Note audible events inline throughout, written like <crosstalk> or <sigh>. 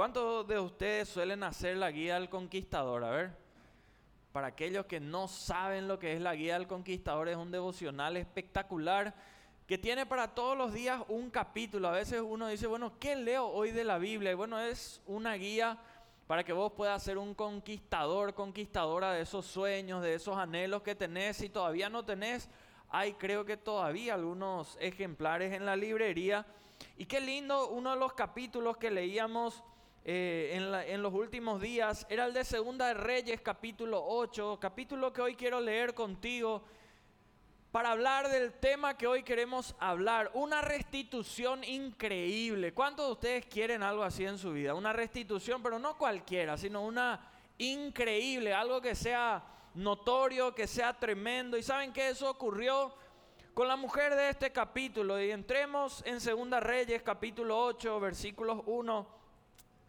¿Cuántos de ustedes suelen hacer la guía del conquistador? A ver. Para aquellos que no saben lo que es la guía del conquistador, es un devocional espectacular que tiene para todos los días un capítulo. A veces uno dice, bueno, ¿qué leo hoy de la Biblia? Y bueno, es una guía para que vos puedas ser un conquistador, conquistadora de esos sueños, de esos anhelos que tenés. Si todavía no tenés, hay creo que todavía algunos ejemplares en la librería. Y qué lindo, uno de los capítulos que leíamos eh, en, los últimos días era el de Segunda Reyes, capítulo 8, capítulo que hoy quiero leer contigo para hablar del tema que hoy queremos hablar, una restitución increíble. ¿Cuántos de ustedes quieren algo así en su vida? Una restitución, pero no cualquiera, sino una increíble, algo que sea notorio, que sea tremendo. Y saben que eso ocurrió con la mujer de este capítulo. Y entremos en Segunda Reyes, capítulo 8, versículos 1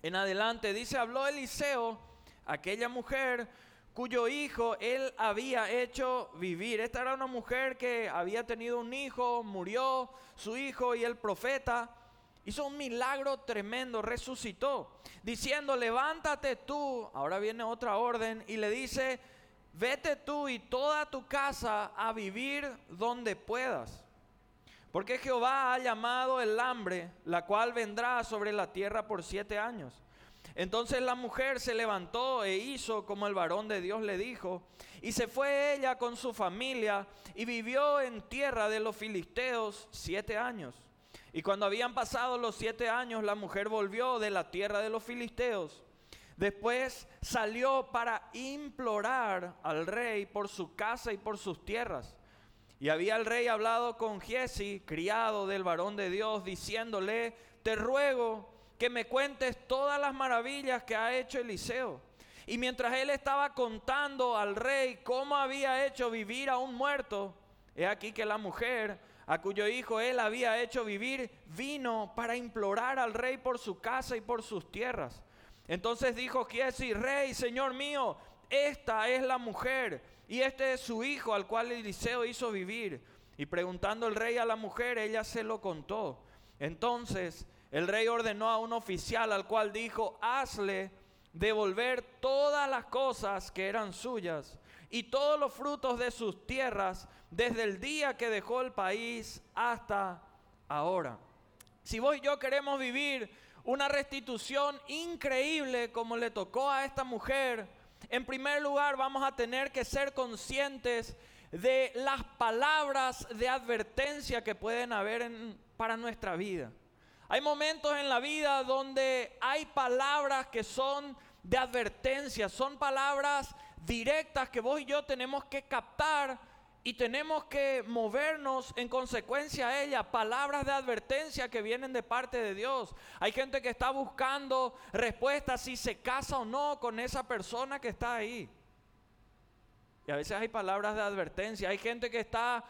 en adelante. Dice, habló Eliseo, aquella mujer cuyo hijo él había hecho vivir. Esta era una mujer que había tenido un hijo, murió su hijo y el profeta hizo un milagro tremendo, resucitó, diciendo, levántate tú, ahora viene otra orden, y le dice, vete tú y toda tu casa a vivir donde puedas. Porque Jehová ha llamado el hambre, la cual vendrá sobre la tierra por siete años. Entonces la mujer se levantó e hizo como el varón de Dios le dijo, y se fue ella con su familia y vivió en tierra de los filisteos siete años. Y cuando habían pasado los siete años, la mujer volvió de la tierra de los filisteos. Después salió para implorar al rey por su casa y por sus tierras. Y había el rey hablado con Giesi, criado del varón de Dios, diciéndole, te ruego que me cuentes todas las maravillas que ha hecho Eliseo. Y mientras él estaba contando al rey cómo había hecho vivir a un muerto, he aquí que la mujer a cuyo hijo él había hecho vivir vino para implorar al rey por su casa y por sus tierras. Entonces dijo Giesi, rey, señor mío, esta es la mujer y este es su hijo al cual Eliseo hizo vivir. Y preguntando el rey a la mujer, ella se lo contó. Entonces el rey ordenó a un oficial al cual dijo, hazle devolver todas las cosas que eran suyas y todos los frutos de sus tierras desde el día que dejó el país hasta ahora. Si vos y yo queremos vivir una restitución increíble como le tocó a esta mujer, en primer lugar vamos a tener que ser conscientes de las palabras de advertencia que pueden haber para nuestra vida. Hay momentos en la vida donde hay palabras que son de advertencia, son palabras directas que vos y yo tenemos que captar y tenemos que movernos en consecuencia a ellas. Palabras de advertencia que vienen de parte de Dios. Hay gente que está buscando respuestas si se casa o no con esa persona que está ahí. Y a veces hay palabras de advertencia. Hay gente que está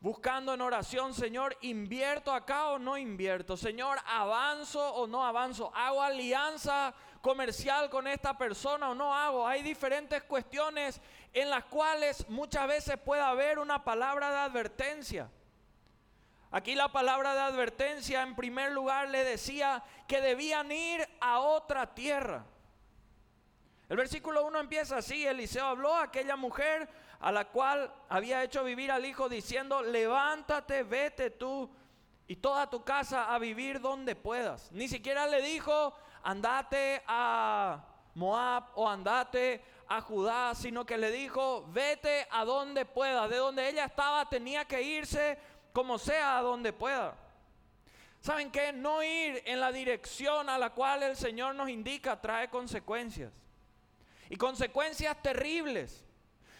buscando en oración, Señor, invierto acá o no invierto, Señor, avanzo o no avanzo, hago alianza comercial con esta persona o no hago. Hay diferentes cuestiones en las cuales muchas veces puede haber una palabra de advertencia. Aquí la palabra de advertencia en primer lugar le decía que debían ir a otra tierra. El versículo 1 empieza así, Eliseo habló a aquella mujer a la cual había hecho vivir al hijo diciendo, levántate, vete tú y toda tu casa a vivir donde puedas. Ni siquiera le dijo, andate a Moab o andate a Judá, sino que le dijo, vete a donde puedas. De donde ella estaba tenía que irse como sea a donde pueda. ¿Saben qué? No ir en la dirección a la cual el Señor nos indica trae consecuencias. Y consecuencias terribles.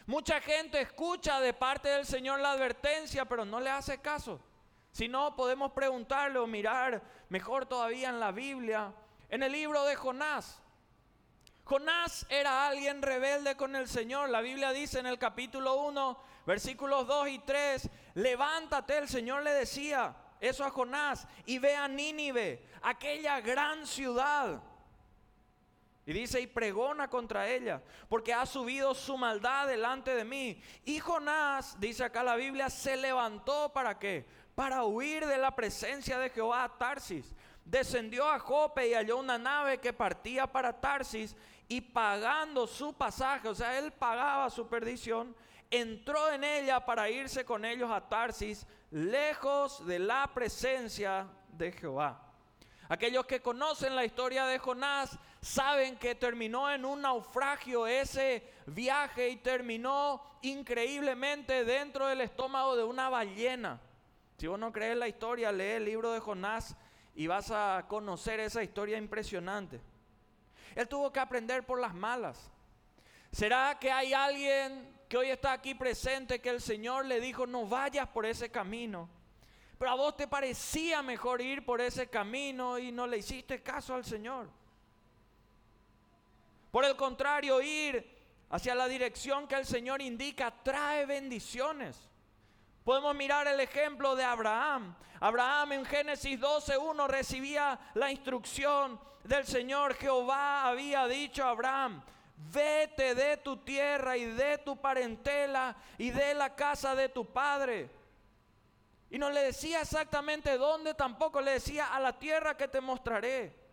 Mucha gente escucha de parte del Señor la advertencia, pero no le hace caso. Si no, podemos preguntarle o mirar, mejor todavía en la Biblia, en el libro de Jonás. Jonás era alguien rebelde con el Señor. La Biblia dice en el capítulo 1, versículos 2 y 3, levántate, el Señor le decía eso a Jonás, y ve a Nínive, aquella gran ciudad y dice, y pregona contra ella, porque ha subido su maldad delante de mí. Y Jonás, dice acá la Biblia, se levantó para qué? Para huir de la presencia de Jehová a Tarsis. Descendió a Jope y halló una nave que partía para Tarsis y pagando su pasaje, o sea, él pagaba su perdición, entró en ella para irse con ellos a Tarsis, lejos de la presencia de Jehová. Aquellos que conocen la historia de Jonás saben que terminó en un naufragio ese viaje y terminó increíblemente dentro del estómago de una ballena. Si vos no crees la historia, lee el libro de Jonás y vas a conocer esa historia impresionante. Él tuvo que aprender por las malas. ¿Será que hay alguien que hoy está aquí presente que el Señor le dijo, no vayas por ese camino? Pero a vos te parecía mejor ir por ese camino y no le hiciste caso al Señor. Por el contrario, ir hacia la dirección que el Señor indica trae bendiciones. Podemos mirar el ejemplo de Abraham. Abraham en Génesis 12.1 recibía la instrucción del Señor. Jehová había dicho a Abraham, vete de tu tierra y de tu parentela y de la casa de tu padre. Y no le decía exactamente dónde, tampoco le decía a la tierra que te mostraré.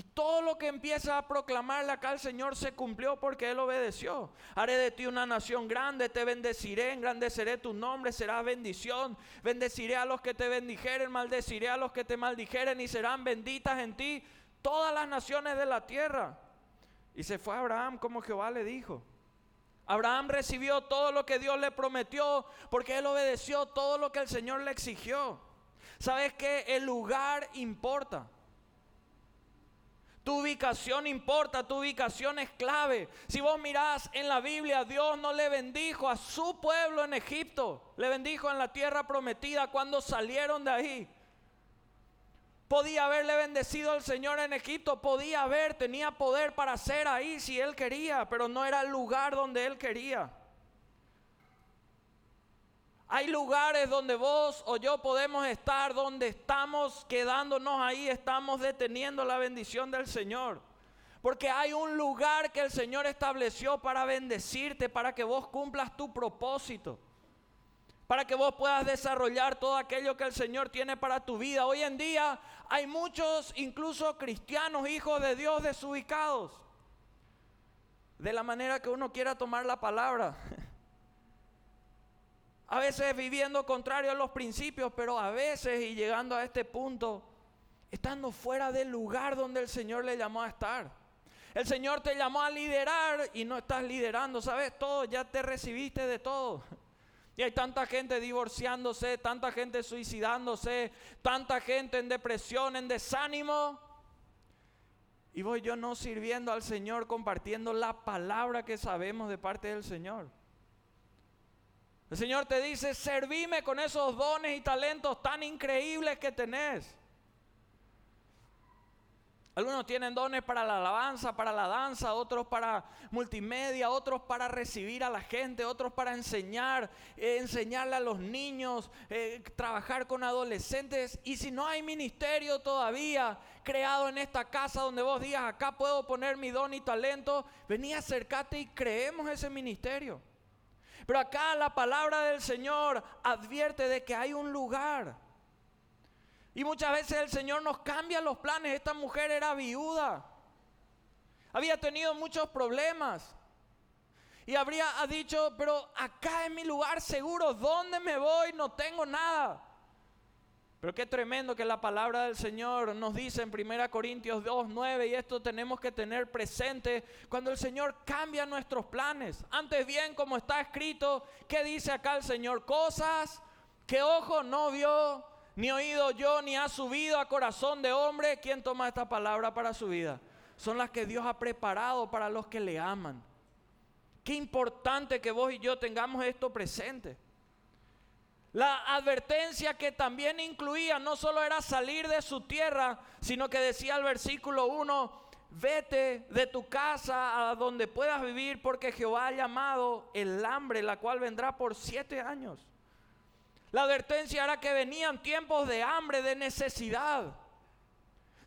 Y todo lo que empieza a proclamarle acá al Señor se cumplió porque Él obedeció. Haré de ti una nación grande, te bendeciré, engrandeceré tu nombre, será bendición. Bendeciré a los que te bendijeren, maldeciré a los que te maldijeren y serán benditas en ti todas las naciones de la tierra. Y se fue Abraham como Jehová le dijo. Abraham recibió todo lo que Dios le prometió porque él obedeció todo lo que el Señor le exigió. ¿Sabes que El lugar importa. Tu ubicación importa, tu ubicación es clave. Si vos mirás en la Biblia, Dios no le bendijo a su pueblo en Egipto, le bendijo en la tierra prometida cuando salieron de ahí. Podía haberle bendecido al Señor en Egipto, podía haber, tenía poder para hacer ahí si él quería, pero no era el lugar donde él quería. Hay lugares donde vos o yo podemos estar, donde estamos quedándonos ahí, estamos deteniendo la bendición del Señor. Porque hay un lugar que el Señor estableció para bendecirte, para que vos cumplas tu propósito, para que vos puedas desarrollar todo aquello que el Señor tiene para tu vida. Hoy en día hay muchos, incluso cristianos, hijos de Dios desubicados. De la manera que uno quiera tomar la palabra. <laughs> A veces viviendo contrario a los principios, pero a veces y llegando a este punto, estando fuera del lugar donde el Señor le llamó a estar. El Señor te llamó a liderar y no estás liderando, ¿sabes? Todo, ya te recibiste de todo. <laughs> Y hay tanta gente divorciándose, tanta gente suicidándose, tanta gente en depresión, en desánimo. Y voy yo no sirviendo al Señor, compartiendo la palabra que sabemos de parte del Señor. El Señor te dice, servime con esos dones y talentos tan increíbles que tenés. Algunos tienen dones para la alabanza, para la danza, otros para multimedia, otros para recibir a la gente, otros para enseñar, eh, enseñarle a los niños, eh, trabajar con adolescentes. Y si no hay ministerio todavía creado en esta casa donde vos digas, acá puedo poner mi don y talento, vení, acercate y creemos ese ministerio. Pero acá la palabra del Señor advierte de que hay un lugar. Y muchas veces el Señor nos cambia los planes. Esta mujer era viuda. Había tenido muchos problemas. Y habría dicho, pero acá es mi lugar seguro. ¿Dónde me voy? No tengo nada. Pero qué tremendo que la palabra del Señor nos dice en 1 Corintios 2, 9, y esto tenemos que tener presente cuando el Señor cambia nuestros planes. Antes bien, como está escrito, ¿qué dice acá el Señor? Cosas que ojo no vio, ni oído yo, ni ha subido a corazón de hombre. ¿Quién toma esta palabra para su vida? Son las que Dios ha preparado para los que le aman. Qué importante que vos y yo tengamos esto presente. La advertencia que también incluía no solo era salir de su tierra, sino que decía el versículo 1, vete de tu casa a donde puedas vivir porque Jehová ha llamado el hambre, la cual vendrá por siete años. La advertencia era que venían tiempos de hambre, de necesidad,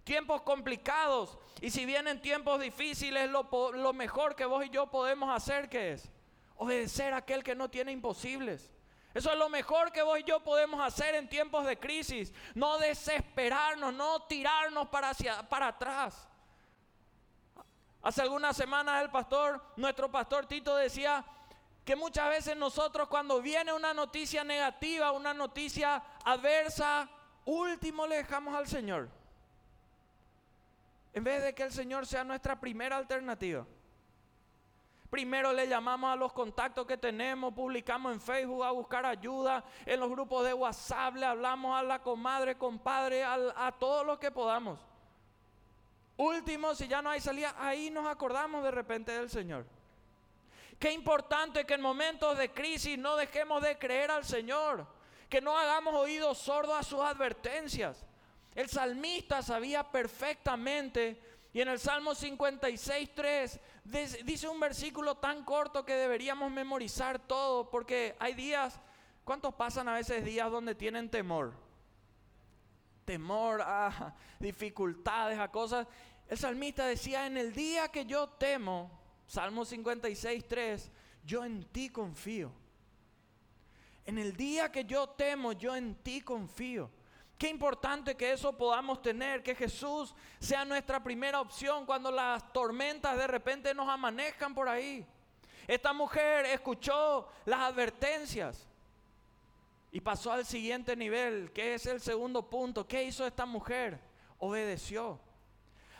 tiempos complicados. Y si vienen tiempos difíciles, lo, lo mejor que vos y yo podemos hacer, que es? Obedecer a aquel que no tiene imposibles. Eso es lo mejor que vos y yo podemos hacer en tiempos de crisis. No desesperarnos, no tirarnos para, hacia, para atrás. Hace algunas semanas el pastor, nuestro pastor Tito decía que muchas veces nosotros cuando viene una noticia negativa, una noticia adversa, último le dejamos al Señor. En vez de que el Señor sea nuestra primera alternativa. Primero le llamamos a los contactos que tenemos, publicamos en Facebook a buscar ayuda, en los grupos de WhatsApp le hablamos a la comadre, compadre, a, todos los que podamos. Último, si ya no hay salida, ahí nos acordamos de repente del Señor. Qué importante que en momentos de crisis no dejemos de creer al Señor, que no hagamos oídos sordos a sus advertencias. El salmista sabía perfectamente, y en el Salmo 56, 3, dice un versículo tan corto que deberíamos memorizar todo, porque hay días, ¿cuántos pasan a veces días donde tienen temor? temor, a dificultades, a cosas. El salmista decía, en el día que yo temo, Salmo 56, 3, yo en ti confío. En el día que yo temo, yo en ti confío. Qué importante que eso podamos tener, que Jesús sea nuestra primera opción cuando las tormentas de repente nos amanezcan por ahí. Esta mujer escuchó las advertencias. Y pasó al siguiente nivel, que es el segundo punto. ¿Qué hizo esta mujer? Obedeció.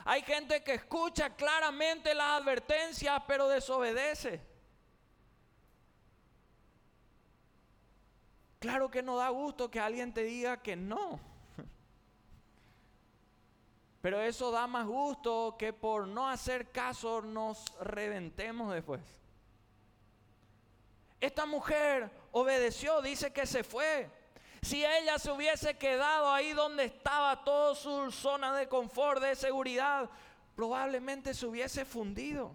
Hay gente que escucha claramente las advertencias, pero desobedece. Claro que no da gusto que alguien te diga que no. Pero eso da más gusto que por no hacer caso nos reventemos después. Esta mujer obedeció, dice que se fue. Si ella se hubiese quedado ahí donde estaba toda su zona de confort, de seguridad, probablemente se hubiese fundido.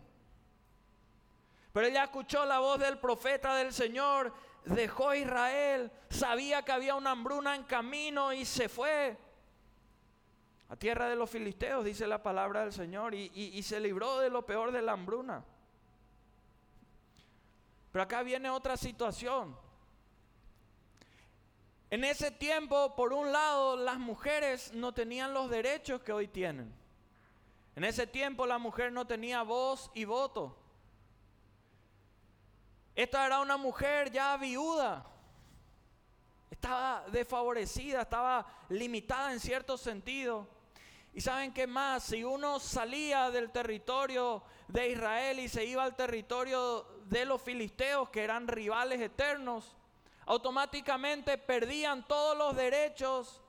Pero ella escuchó la voz del profeta del Señor, dejó Israel, sabía que había una hambruna en camino y se fue a tierra de los filisteos, dice la palabra del Señor, y, y se libró de lo peor de la hambruna. Pero acá viene otra situación. En ese tiempo, por un lado, las mujeres no tenían los derechos que hoy tienen. En ese tiempo la mujer no tenía voz y voto. Esta era una mujer ya viuda. Estaba desfavorecida, estaba limitada en cierto sentido. Y saben qué más, si uno salía del territorio de Israel y se iba al territorio de los filisteos, que eran rivales eternos, automáticamente perdían todos los derechos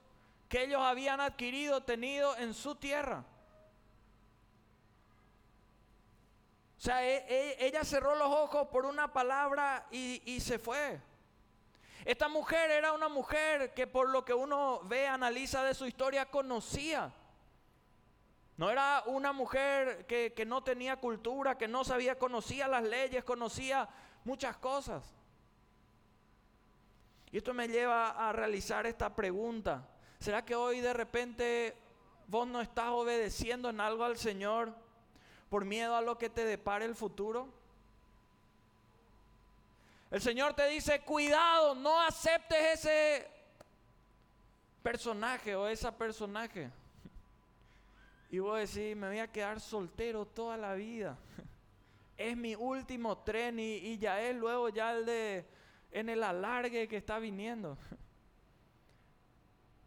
que ellos habían adquirido, tenido en su tierra. O sea, e, e, ella cerró los ojos por una palabra y, y, se fue. Esta mujer era una mujer que por lo que uno ve, analiza de su historia, conocía. No era una mujer que, que no tenía cultura, que no sabía, conocía las leyes, conocía muchas cosas. Y esto me lleva a realizar esta pregunta. ¿Será que hoy de repente vos no estás obedeciendo en algo al Señor por miedo a lo que te depare el futuro? El Señor te dice, cuidado, no aceptes ese personaje o esa personaje. Y vos decís, me voy a quedar soltero toda la vida. <laughs> Es mi último tren y, y ya es luego ya el de en el alargue que está viniendo. <laughs>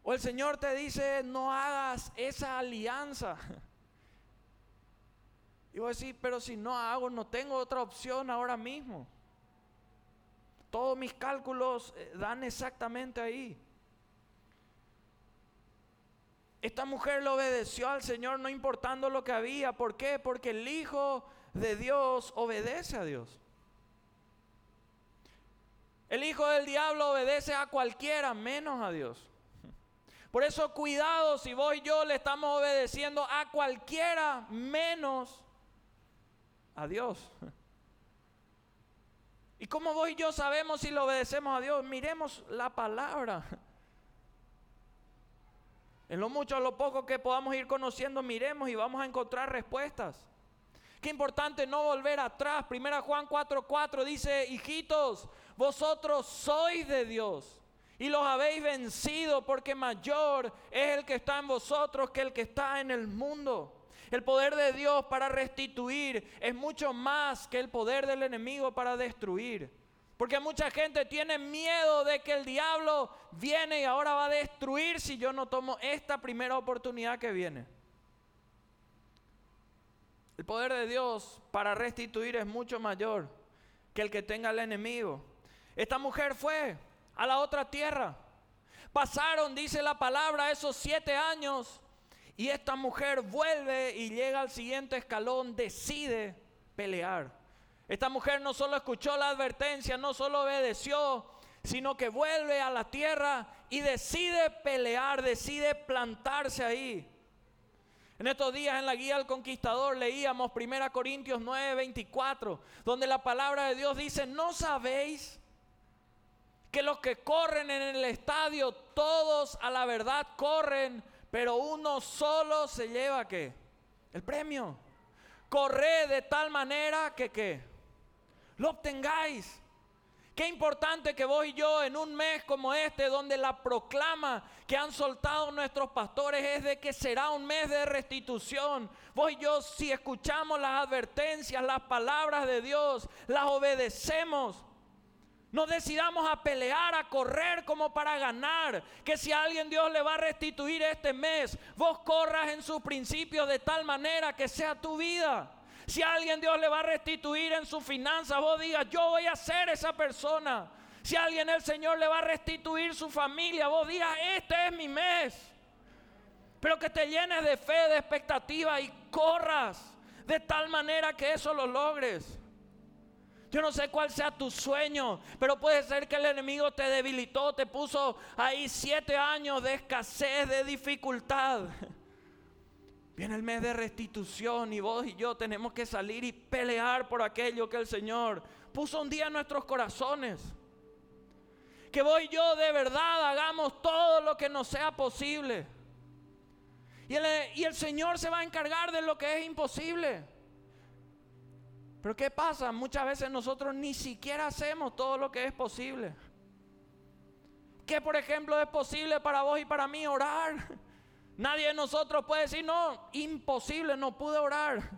O el Señor te dice, no hagas esa alianza. <laughs> Y vos decís, pero si no hago, no tengo otra opción ahora mismo. Todos mis cálculos eh, dan exactamente ahí. Esta mujer le obedeció al Señor no importando lo que había. ¿Por qué? Porque el Hijo de Dios obedece a Dios. El hijo del diablo obedece a cualquiera menos a Dios. Por eso cuidado si vos y yo le estamos obedeciendo a cualquiera menos a Dios. ¿Y cómo vos y yo sabemos si le obedecemos a Dios? Miremos la palabra. En lo mucho o lo poco que podamos ir conociendo, miremos y vamos a encontrar respuestas. Qué importante no volver atrás. Primera Juan 4:4 dice, hijitos, vosotros sois de Dios y los habéis vencido porque mayor es el que está en vosotros que el que está en el mundo. El poder de Dios para restituir es mucho más que el poder del enemigo para destruir. Porque mucha gente tiene miedo de que el diablo viene y ahora va a destruir si yo no tomo esta primera oportunidad que viene. El poder de Dios para restituir es mucho mayor que el que tenga el enemigo. Esta mujer fue a la otra tierra. Pasaron, dice la palabra, esos siete años y esta mujer vuelve y llega al siguiente escalón, decide pelear. Esta mujer no solo escuchó la advertencia, no solo obedeció, sino que vuelve a la tierra y decide pelear, decide plantarse ahí. En estos días en la guía del conquistador leíamos 1 Corintios 9, 24, donde la palabra de Dios dice, ¿no sabéis que los que corren en el estadio, todos a la verdad corren, pero uno solo se lleva qué? El premio. Corre de tal manera que qué? Lo obtengáis. Qué importante que vos y yo en un mes como este, donde la proclama que han soltado nuestros pastores es de que será un mes de restitución. Vos y yo, si escuchamos las advertencias, las palabras de Dios, las obedecemos, no decidamos a pelear, a correr como para ganar. Que si a alguien Dios le va a restituir este mes, vos corras en sus principios de tal manera que sea tu vida. Si alguien Dios le va a restituir en sus finanzas, vos digas, yo voy a ser esa persona. Si alguien el Señor le va a restituir su familia, vos digas, este es mi mes. Pero que te llenes de fe, de expectativa y corras de tal manera que eso lo logres. Yo no sé cuál sea tu sueño, pero puede ser que el enemigo te debilitó, te puso ahí siete años de escasez, de dificultad. Viene el mes de restitución y vos y yo tenemos que salir y pelear por aquello que el Señor puso un día en nuestros corazones. Que vos y yo de verdad hagamos todo lo que nos sea posible. Y el, Señor se va a encargar de lo que es imposible. Pero ¿qué pasa? Muchas veces nosotros ni siquiera hacemos todo lo que es posible. ¿Qué por ejemplo es posible para vos y para mí orar? Nadie de nosotros puede decir, no, imposible, no pude orar.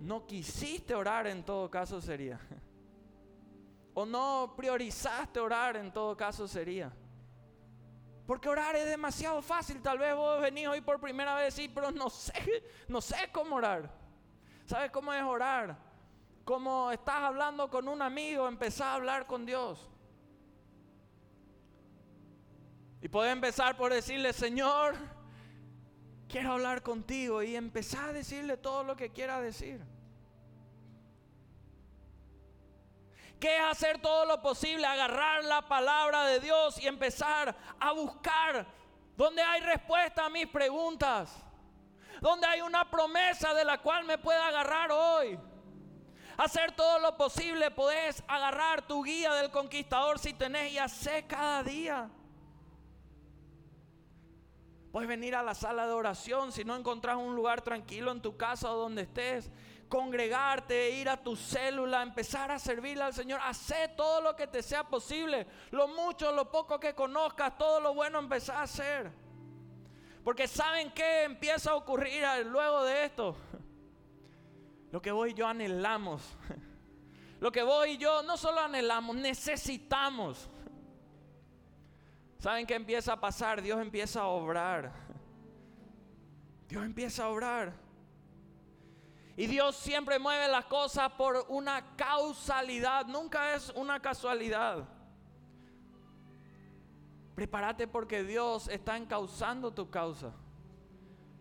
No quisiste orar en todo caso sería. O no priorizaste orar en todo caso sería. Porque orar es demasiado fácil. Tal vez vos venís hoy por primera vez y pero no sé, no sé cómo orar. ¿Sabes cómo es orar? Como estás hablando con un amigo, empezás a hablar con Dios. Y puedes empezar por decirle, Señor, quiero hablar contigo. Y empezar a decirle todo lo que quiera decir. ¿Qué es hacer todo lo posible? Agarrar la palabra de Dios y empezar a buscar donde hay respuesta a mis preguntas donde hay una promesa de la cual me pueda agarrar hoy. Hacer todo lo posible, podés agarrar tu guía del conquistador si tenés y hacer cada día. Puedes venir a la sala de oración si no encontrás un lugar tranquilo en tu casa o donde estés. Congregarte, ir a tu célula, empezar a servirle al Señor. Hacer todo lo que te sea posible. Lo mucho, lo poco que conozcas, todo lo bueno empezar a hacer. Porque ¿saben qué empieza a ocurrir luego de esto? <laughs> Lo que vos y yo anhelamos. <laughs> Lo que vos y yo no solo anhelamos, necesitamos. ¿Saben qué empieza a pasar? Dios empieza a obrar. Dios empieza a obrar. Y Dios siempre mueve las cosas por una causalidad, nunca es una casualidad. Prepárate porque Dios está encauzando tu causa.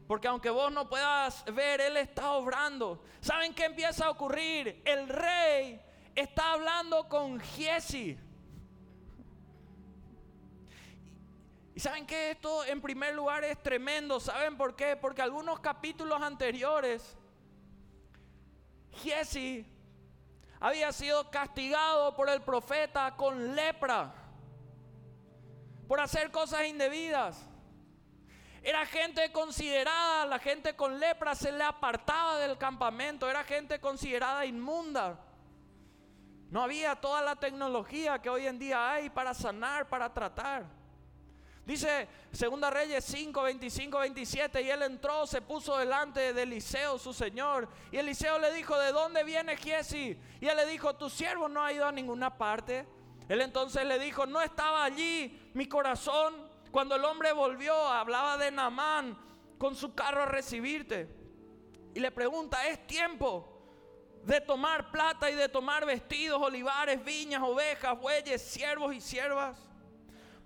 Porque aunque vos no puedas ver, Él está obrando. ¿Saben qué empieza a ocurrir? El rey está hablando con Giesi. Y saben que esto en primer lugar es tremendo. ¿Saben por qué? Porque algunos capítulos anteriores, Giesi había sido castigado por el profeta con lepra por hacer cosas indebidas. Era gente considerada, la gente con lepra se le apartaba del campamento, era gente considerada inmunda. No había toda la tecnología que hoy en día hay para sanar, para tratar. Dice Segunda Reyes 5, 25, 27, y él entró, se puso delante de Eliseo, su señor, y Eliseo le dijo, ¿de dónde viene Giesi? Y él le dijo, tu siervo no ha ido a ninguna parte. Él entonces le dijo, no estaba allí mi corazón. Cuando el hombre volvió, hablaba de Naamán con su carro a recibirte. Y le pregunta, ¿es tiempo? de tomar plata y de tomar vestidos, olivares, viñas, ovejas, bueyes, siervos y siervas.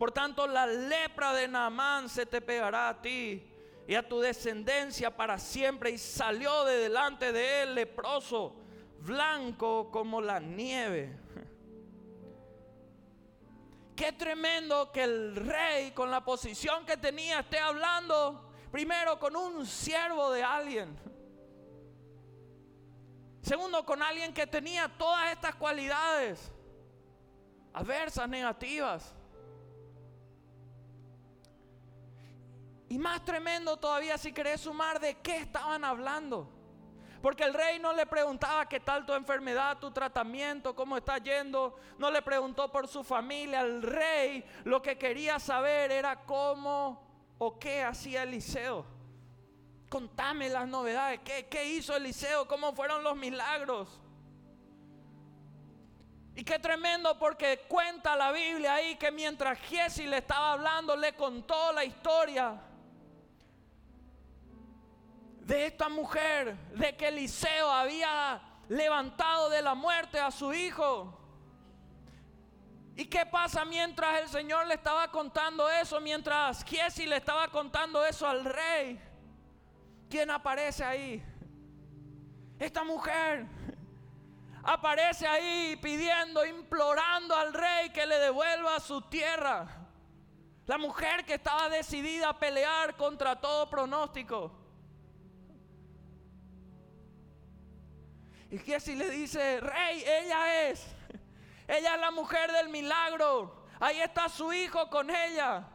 Por tanto, la lepra de Naamán se te pegará a ti y a tu descendencia para siempre. Y salió de delante de él leproso, blanco como la nieve. <laughs> Qué tremendo que el rey, con la posición que tenía, esté hablando primero con un siervo de alguien. Segundo, con alguien que tenía todas estas cualidades adversas, negativas. Y más tremendo todavía si querés sumar de qué estaban hablando. Porque el rey no le preguntaba qué tal tu enfermedad, tu tratamiento, cómo está yendo. No le preguntó por su familia. El rey lo que quería saber era cómo o qué hacía Eliseo. Contame las novedades. ¿Qué, hizo Eliseo? ¿Cómo fueron los milagros? Y qué tremendo porque cuenta la Biblia ahí que mientras Giesi le estaba hablando, le contó la historia de esta mujer, de que Eliseo había levantado de la muerte a su hijo. ¿Y qué pasa mientras el Señor le estaba contando eso? Mientras Giesi le estaba contando eso al rey. ¿Quién aparece ahí? Esta mujer aparece ahí pidiendo, implorando al rey que le devuelva su tierra. La mujer que estaba decidida a pelear contra todo pronóstico. Y si le dice, rey, ella es. <laughs> Ella es la mujer del milagro. Ahí está su hijo con ella.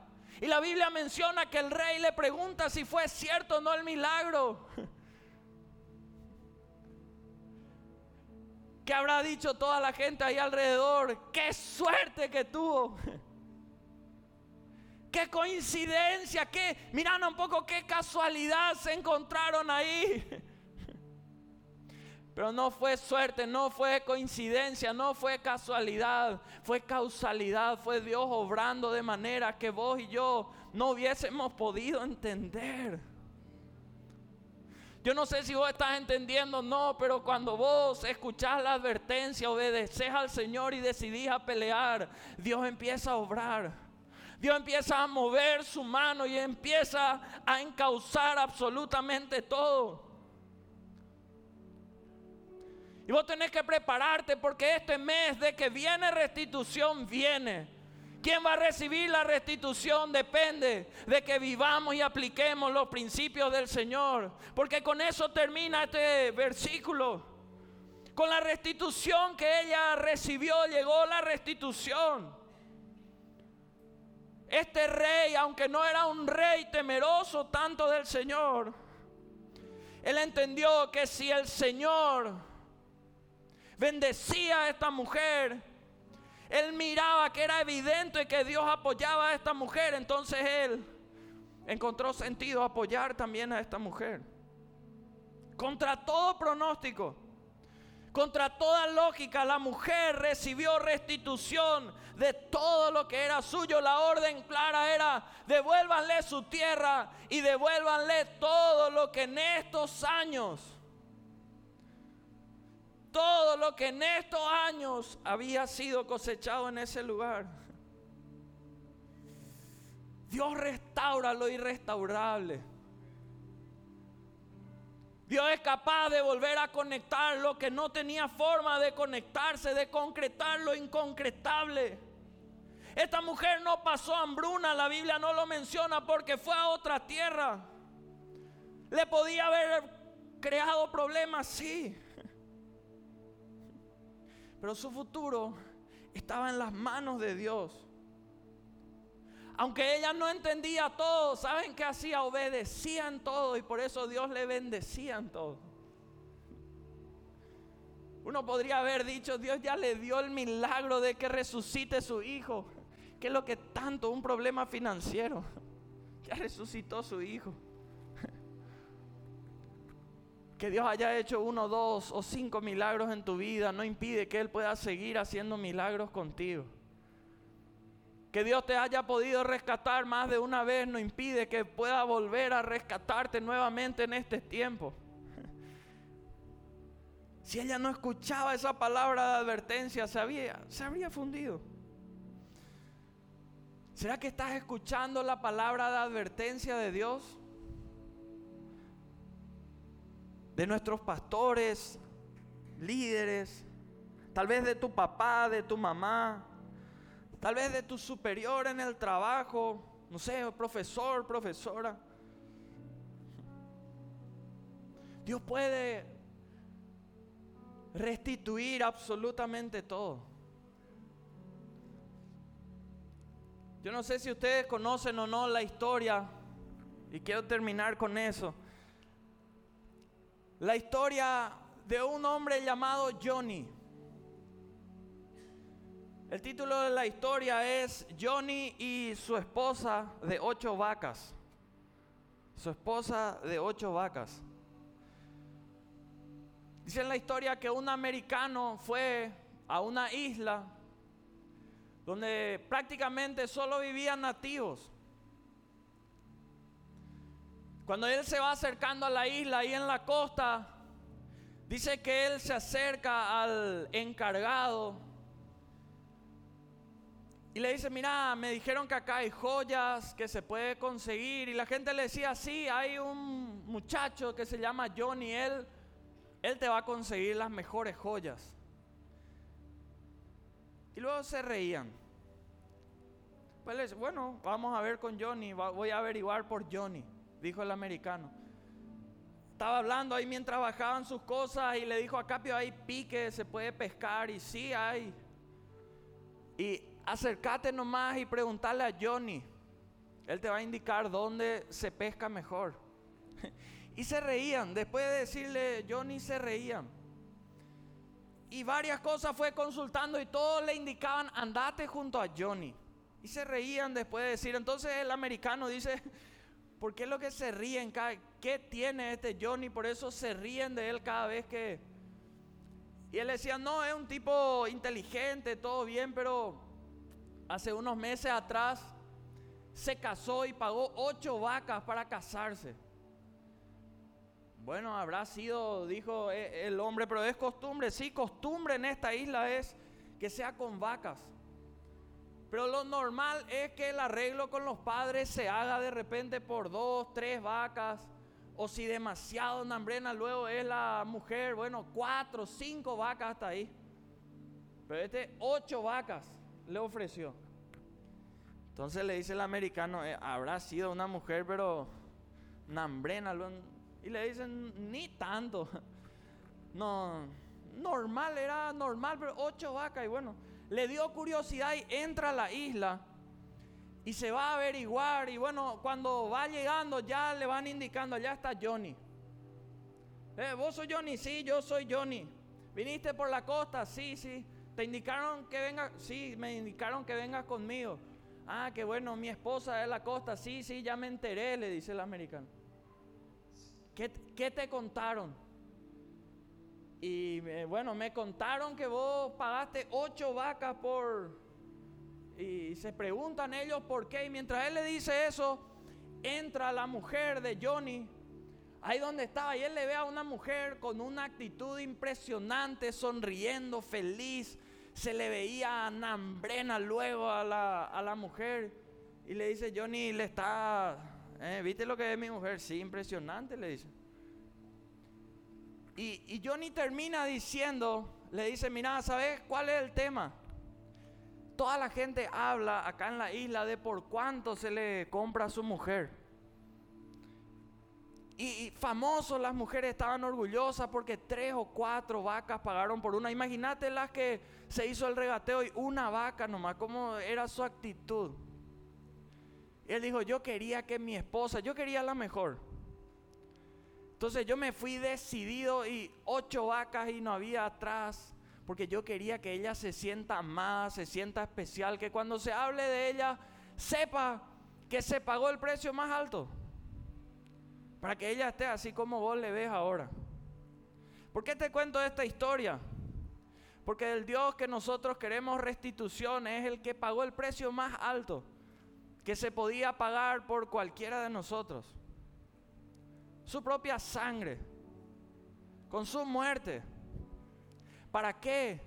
Y la Biblia menciona que el rey le pregunta si fue cierto o no el milagro. <laughs> ¿Qué habrá dicho toda la gente ahí alrededor? ¡Qué suerte que tuvo! <laughs> ¡Qué coincidencia! ¡Qué, miran un poco qué casualidad se encontraron ahí! Pero no fue suerte, no fue coincidencia, no fue casualidad, fue causalidad, fue Dios obrando de manera que vos y yo no hubiésemos podido entender. Yo no sé si vos estás entendiendo o no, pero cuando vos escuchás la advertencia, obedeces al Señor y decidís a pelear, Dios empieza a obrar. Dios empieza a mover su mano y empieza a encauzar absolutamente todo. Y vos tenés que prepararte porque este mes de que viene restitución viene. ¿Quién va a recibir la restitución? Depende de que vivamos y apliquemos los principios del Señor. Porque con eso termina este versículo. Con la restitución que ella recibió, llegó la restitución. Este rey, aunque no era un rey temeroso tanto del Señor, él entendió que si el Señor bendecía a esta mujer, él miraba que era evidente que Dios apoyaba a esta mujer, entonces él encontró sentido apoyar también a esta mujer. Contra todo pronóstico, contra toda lógica, la mujer recibió restitución de todo lo que era suyo. La orden clara era, devuélvanle su tierra y devuélvanle todo lo que en estos años todo lo que en estos años había sido cosechado en ese lugar. Dios restaura lo irrestaurable. Dios es capaz de volver a conectar lo que no tenía forma de conectarse, de concretar lo inconcretable. Esta mujer no pasó hambruna, la Biblia no lo menciona porque fue a otra tierra. Le podía haber creado problemas, sí. Pero su futuro estaba en las manos de Dios. Aunque ella no entendía todo, ¿saben qué hacía? Obedecían todo y por eso Dios le bendecía en todo. Uno podría haber dicho, Dios ya le dio el milagro de que resucite su hijo. ¿Qué es lo que tanto? Un problema financiero. Ya resucitó su hijo. Que Dios haya hecho uno, dos o cinco milagros en tu vida no impide que Él pueda seguir haciendo milagros contigo. Que Dios te haya podido rescatar más de una vez no impide que pueda volver a rescatarte nuevamente en este tiempo. <laughs> Si ella no escuchaba esa palabra de advertencia, se, se habría fundido. ¿Será que estás escuchando la palabra de advertencia de Dios? De nuestros pastores, líderes, tal vez de tu papá, de tu mamá, tal vez de tu superior en el trabajo, no sé, profesor, profesora. Dios puede restituir absolutamente todo. Yo no sé si ustedes conocen o no la historia, y quiero terminar con eso la historia de un hombre llamado Johnny. El título de la historia es Johnny y su esposa de ocho vacas. Su esposa de ocho vacas. Dice en la historia que un americano fue a una isla donde prácticamente solo vivían nativos. Cuando él se va acercando a la isla ahí en la costa, dice que él se acerca al encargado y le dice, mira, me dijeron que acá hay joyas que se puede conseguir. Y la gente le decía, sí, hay un muchacho que se llama Johnny, él, él te va a conseguir las mejores joyas. Y luego se reían. Pues le dice, bueno, vamos a ver con Johnny, voy a averiguar por Johnny dijo el americano. Estaba hablando ahí mientras bajaban sus cosas y le dijo a Capio, hay pique, se puede pescar y sí hay. Y acércate nomás y preguntarle a Johnny. Él te va a indicar dónde se pesca mejor. <laughs> y se reían, después de decirle Johnny se reían. Y varias cosas fue consultando y todos le indicaban, andate junto a Johnny. Y se reían después de decir, entonces el americano dice, ¿Por qué es lo que se ríen? ¿Qué tiene este Johnny? Por eso se ríen de él cada vez que... Y él decía, no, es un tipo inteligente, todo bien, pero hace unos meses atrás se casó y pagó ocho vacas para casarse. Bueno, habrá sido, dijo e, el hombre, pero es costumbre. Sí, costumbre en esta isla es que sea con vacas. Pero lo normal es que el arreglo con los padres se haga de repente por dos, tres vacas. O si demasiado nambrena luego es la mujer, bueno, cuatro, cinco vacas hasta ahí. Pero este ocho vacas le ofreció. Entonces le dice el americano, eh, habrá sido una mujer, pero nambrena. Y le dicen, ni tanto. <laughs> No, normal, era normal, pero ocho vacas. Y bueno, le dio curiosidad y entra a la isla y se va a averiguar. Y bueno, cuando va llegando ya le van indicando, allá está Johnny. Eh, ¿Vos sos Johnny? Sí, yo soy Johnny. ¿Viniste por la costa? Sí, sí. ¿Te indicaron que venga? Sí, me indicaron que vengas conmigo. Ah, qué bueno, mi esposa es la costa. Sí, sí, ya me enteré, le dice el americano. ¿Qué, qué te contaron? Y bueno, me contaron que vos pagaste ocho vacas por... Y se preguntan ellos por qué. Y mientras él le dice eso, entra la mujer de Johnny. Ahí donde estaba. Y él le ve a una mujer con una actitud impresionante, sonriendo, feliz. Se le veía nambrena luego a la, a la mujer. Y le dice, Johnny, le está... Eh, ¿Viste lo que es mi mujer? Sí, impresionante, le dice. Y, Johnny termina diciendo, le dice, mira, ¿sabes cuál es el tema? Toda la gente habla acá en la isla de por cuánto se le compra a su mujer. Y, famosos las mujeres estaban orgullosas porque tres o cuatro vacas pagaron por una. Imagínate las que se hizo el regateo y una vaca nomás, cómo era su actitud. Y él dijo, yo quería que mi esposa, yo quería la mejor. Entonces yo me fui decidido y ocho vacas y no había atrás, porque yo quería que ella se sienta más, se sienta especial, que cuando se hable de ella sepa que se pagó el precio más alto, para que ella esté así como vos le ves ahora. ¿Por qué te cuento esta historia? Porque el Dios que nosotros queremos restitución es el que pagó el precio más alto que se podía pagar por cualquiera de nosotros su propia sangre, con su muerte. ¿Para qué?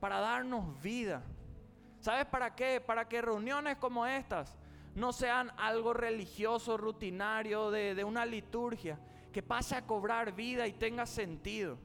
Para darnos vida. ¿Sabes para qué? Para que reuniones como estas no sean algo religioso, rutinario, de, de una liturgia, que pase a cobrar vida y tenga sentido.